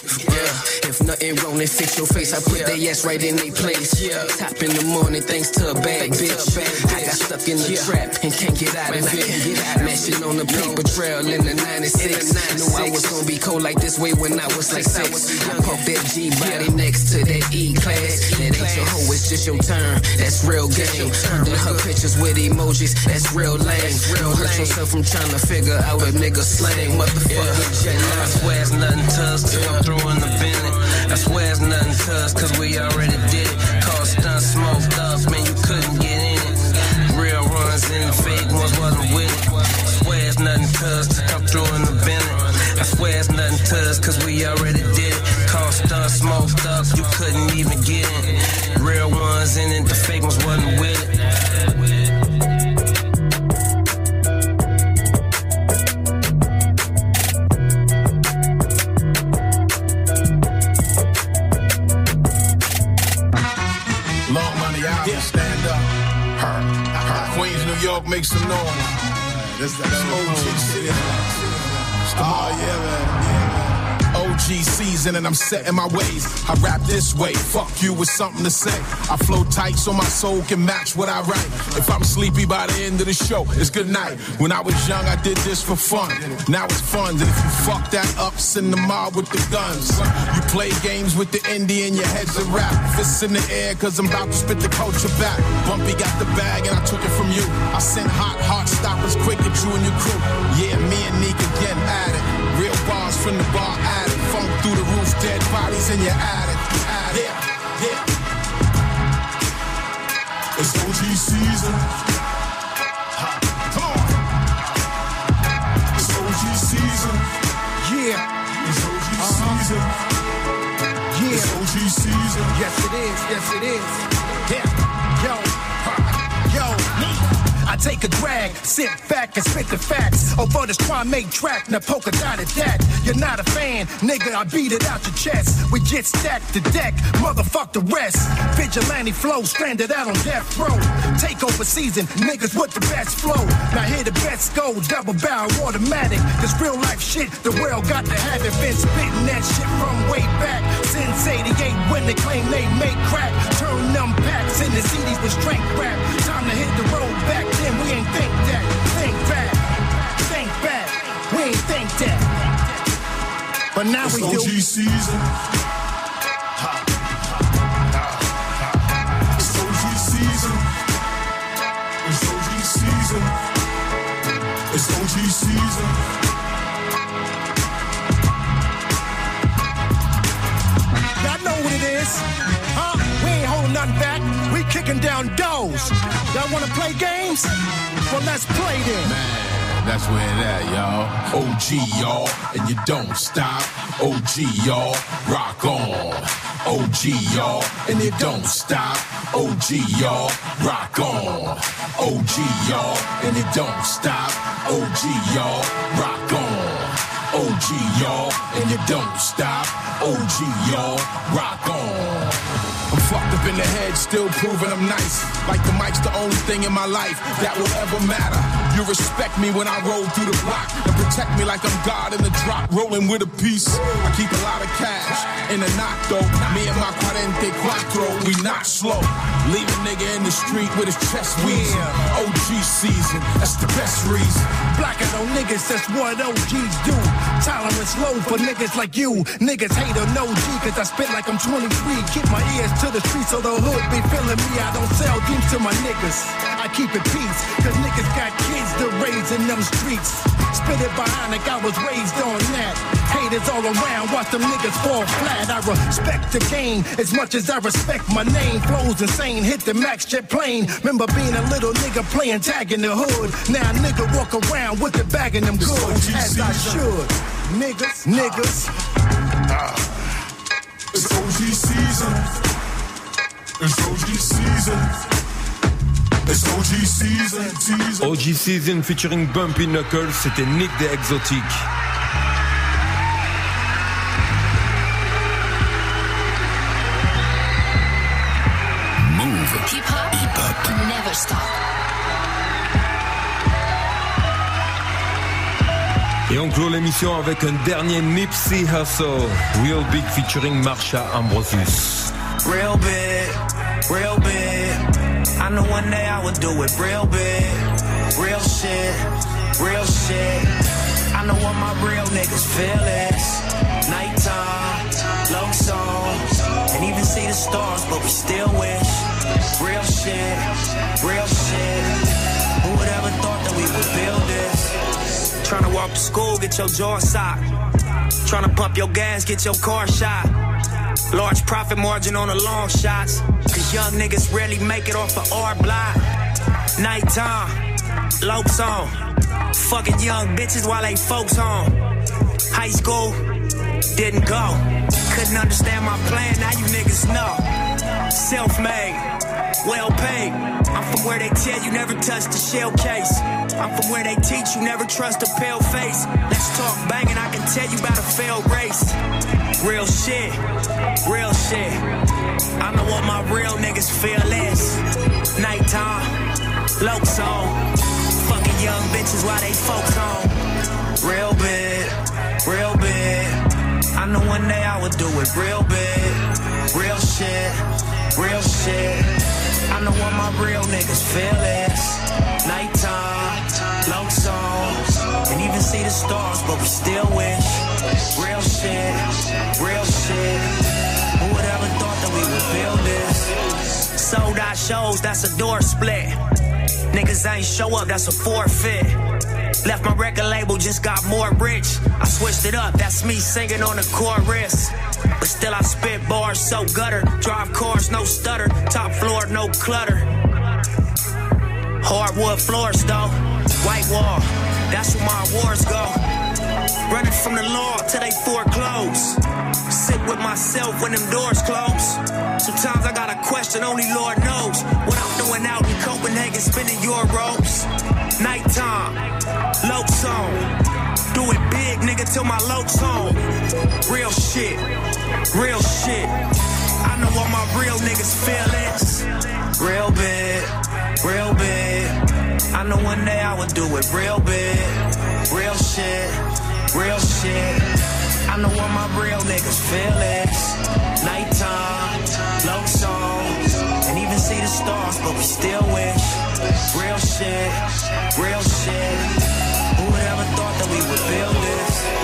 Speaker 25: Yeah, nothing wrong, they fix your face. I put their ass right in their place. Top in the morning, thanks to a bad bitch. I got stuck in the trap and can't get out of it. Mashing on the paper trail in the 96. Knew I was gonna be cold like this way when I was like six. I pump that G body next to that E class. That ain't your hoe, it's just your turn. That's real game. Then her pictures with emojis, that's real lame. Don't hurt yourself from trying to figure out a nigga slang. Motherfucker,
Speaker 19: I swear it's nothing to us till I'm through in the Bennett. I swear it's nothing to us, cause we already did it. Call stun smoked up, man, you couldn't get in it. Real runs and fake ones wasn't with it. I Swear it's nothing to us to come through in the Bennett. I swear it's nothing to us, cause we already did it. Call stun smoked up, you couldn't even get it. Real ones in it, the fake ones wasn't with it.
Speaker 12: And I'm setting my ways. I rap this way, fuck you with something to say. I flow tight so my soul can match what I write. If I'm sleepy by the end of the show, it's good night. When I was young, I did this for fun. Now it's fun. And if you fuck that up, send the mob with the guns. You play games with the indie and your head's a rap. Fists in the air, cause I'm about to spit the culture back. Bumpy got the bag and I took it from you. I sent hot heart stoppers quick at you and your crew. Yeah, me and Neek again at it. Real bars from the bar at it. Funk through the roof, dead bodies in your attic. At. Yeah, yeah.
Speaker 18: It's OG season. Ha, Come on. It's OG season.
Speaker 26: Yeah.
Speaker 18: It's OG uh-huh. season.
Speaker 26: Yeah.
Speaker 18: It's OG season.
Speaker 26: Yes, it is. Yes, it is. I take a drag, sit back and spit the facts over this made track. Now polka at that. You're not a fan, nigga. I beat it out your chest. We get stacked to deck, motherfuck the rest. Vigilante flow, stranded out on death row. Takeover season, niggas with the best flow. Now here the best go, double barrel automatic. This real life shit, the world got to have it. Been spitting that shit from way back. Since 88, when they claim they make crack. Turn them packs into CDs with strength rap. Time to hit the road back then. We ain't think that. Think back. Think back. We ain't think that. But now
Speaker 18: It's
Speaker 26: we do.
Speaker 18: OG season. It's OG season. It's OG season. It's OG season.
Speaker 26: Y'all know what it is. Huh? We ain't holding nothing back. Kicking down doors. Y'all wanna play games? Well, let's play then.
Speaker 12: That's where it at, y'all. OG, y'all, and you don't stop. OG, y'all, rock on. OG, y'all, and you don't stop. OG, y'all, rock on. OG, y'all, and you don't stop. OG, y'all, rock on. OG, y'all, and you don't stop. OG, y'all, rock on. Fucked up in the head, still proving I'm nice. Like the mic's the only thing in my life that will ever matter. You respect me when I roll through the block and protect me like I'm God in the drop, rolling with a piece. I keep a lot of cash in the knock though. Me and my cuarente cuatro, we not slow. Leave a nigga in the street with his chest wheezing. OG season, that's the best reason.
Speaker 26: Blacking on niggas, that's what OGs do. Tolerance low for niggas like you. Niggas hate or no G, cause I spit like I'm 23. Keep my ears to the street so the hood be feeling me. I don't sell dreams to my niggas. I keep it peace, cause niggas got kids to raise in them streets. Spit it bionic, I was raised on that. Haters all around, watch them niggas fall flat. I respect the game as much as I respect my name. Flows insane, hit the max jet plane. Remember being a little nigga playing tag in the hood. Now a nigga walk around with the bag in them goods, as I should. Niggas, ah. niggas.
Speaker 18: It's OG season. It's OG season. It's OG season. season.
Speaker 2: OG Season featuring Bumpy Knuckles, c'était Nick the Exotic.
Speaker 20: Move. Hip hop. Hip hop. Never stop.
Speaker 2: Et on clôt l'émission avec un dernier Nipsey Hussle, Real Big featuring Marsha Ambrosius.
Speaker 3: Real big, real big. I know one day I would do it real big. Real shit, real shit. I know what my real niggas feel is. Nighttime, low songs, and even see the stars, but we still wish. Real shit, real shit. Who would ever thought that we would build this? Trying to walk to school, get your jaw socked. Trying to pump your gas, get your car shot. Large profit margin on the long shots. Cause young niggas rarely make it off the R block. Nighttime, lopes on. Fucking young bitches while they folks home. High school, didn't go. Couldn't understand my plan, now you niggas know. Self made, well paid. I'm from where they tell you never touch the shell case. I'm from where they teach you never trust a pale face. Let's talk banging, I can tell you about a failed race. Real shit, real shit. I know what my real niggas feel is. Nighttime, low song. Fucking young bitches while they folks home. Real big, real big. I know one day I would do it real big. Real shit, real shit. I know what my real niggas feel is. Nighttime, low songs, and even see the stars, but we still wish. Sold out shows, that's a door split. Niggas ain't show up, that's a forfeit. Left my record label, just got more rich. I switched it up, that's me singing on the chorus. But still I spit bars so gutter. Drive cars, no stutter. Top floor, no clutter. Hardwood floors though. White wall, that's where my awards go. Running from the law till they foreclose. Sit with myself when them doors close. Sometimes I got a question, only Lord knows. What I'm doing out in Copenhagen, spinning your euros. Nighttime, low song. Do it big, nigga, till my locs home. Real shit, real shit. I know all my real niggas feel it. Real big, real big. I know one day I would do it real big. Real shit, real shit. I know what my real niggas feel is. Nighttime, low songs, and even see the stars, but we still wish. Real shit, real shit. Who would ever thought that we would build this?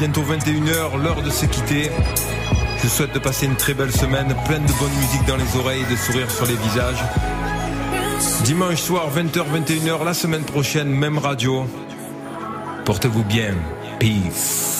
Speaker 2: Bientôt 21h, l'heure de se quitter. Je souhaite de passer une très belle semaine, pleine de bonne musique dans les oreilles, de sourires sur les visages. Dimanche soir, 20h, 21h, la semaine prochaine, même radio. Portez-vous bien. Peace.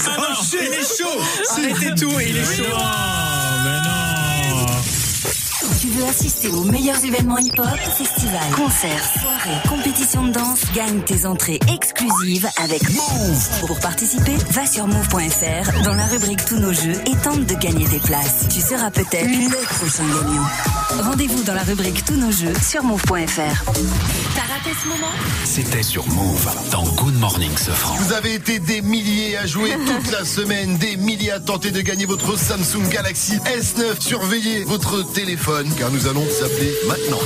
Speaker 27: Oh shit, il est chaud. Arrêtez tout, il est chaud
Speaker 28: Tu veux assister aux meilleurs événements hip-hop, festivals, concerts, soirées, compétitions de danse, gagne tes entrées exclusives avec Move. Pour participer, va sur move.fr dans la rubrique Tous nos jeux et tente de gagner tes places. Tu seras peut-être le prochain gagnant. Rendez-vous dans la rubrique Tous nos jeux sur move.fr.
Speaker 15: T'as raté ce moment?
Speaker 29: C'était sur Move dans Good Morning Sofran.
Speaker 30: Vous avez été des milliers à jouer toute la semaine, des milliers à tenter de gagner votre Samsung Galaxy S9. Surveillez votre téléphone car nous allons s'appeler maintenant.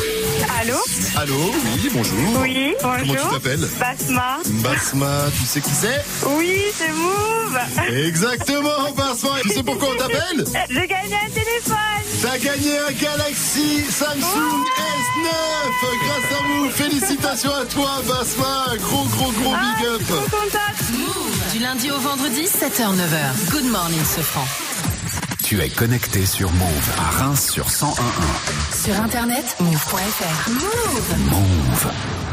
Speaker 31: Allô
Speaker 30: Allô, oui, bonjour.
Speaker 31: Oui, bonjour.
Speaker 30: Comment tu t'appelles
Speaker 31: Basma.
Speaker 30: Basma, tu sais qui c'est
Speaker 31: Oui, c'est Move.
Speaker 30: Exactement, Basma. Tu sais pourquoi on t'appelle
Speaker 31: J'ai gagné un téléphone.
Speaker 30: T'as gagné un Galaxy Samsung S9 grâce à vous. Félicitations à toi, Basma. Gros, gros, gros
Speaker 31: Ah,
Speaker 30: big up.
Speaker 15: Move Du lundi au vendredi, 7h, 9h. Good morning, Sofran.
Speaker 29: Tu es connecté sur Move à Reims sur 1011.
Speaker 15: Sur internet, move.fr. Move
Speaker 29: Move.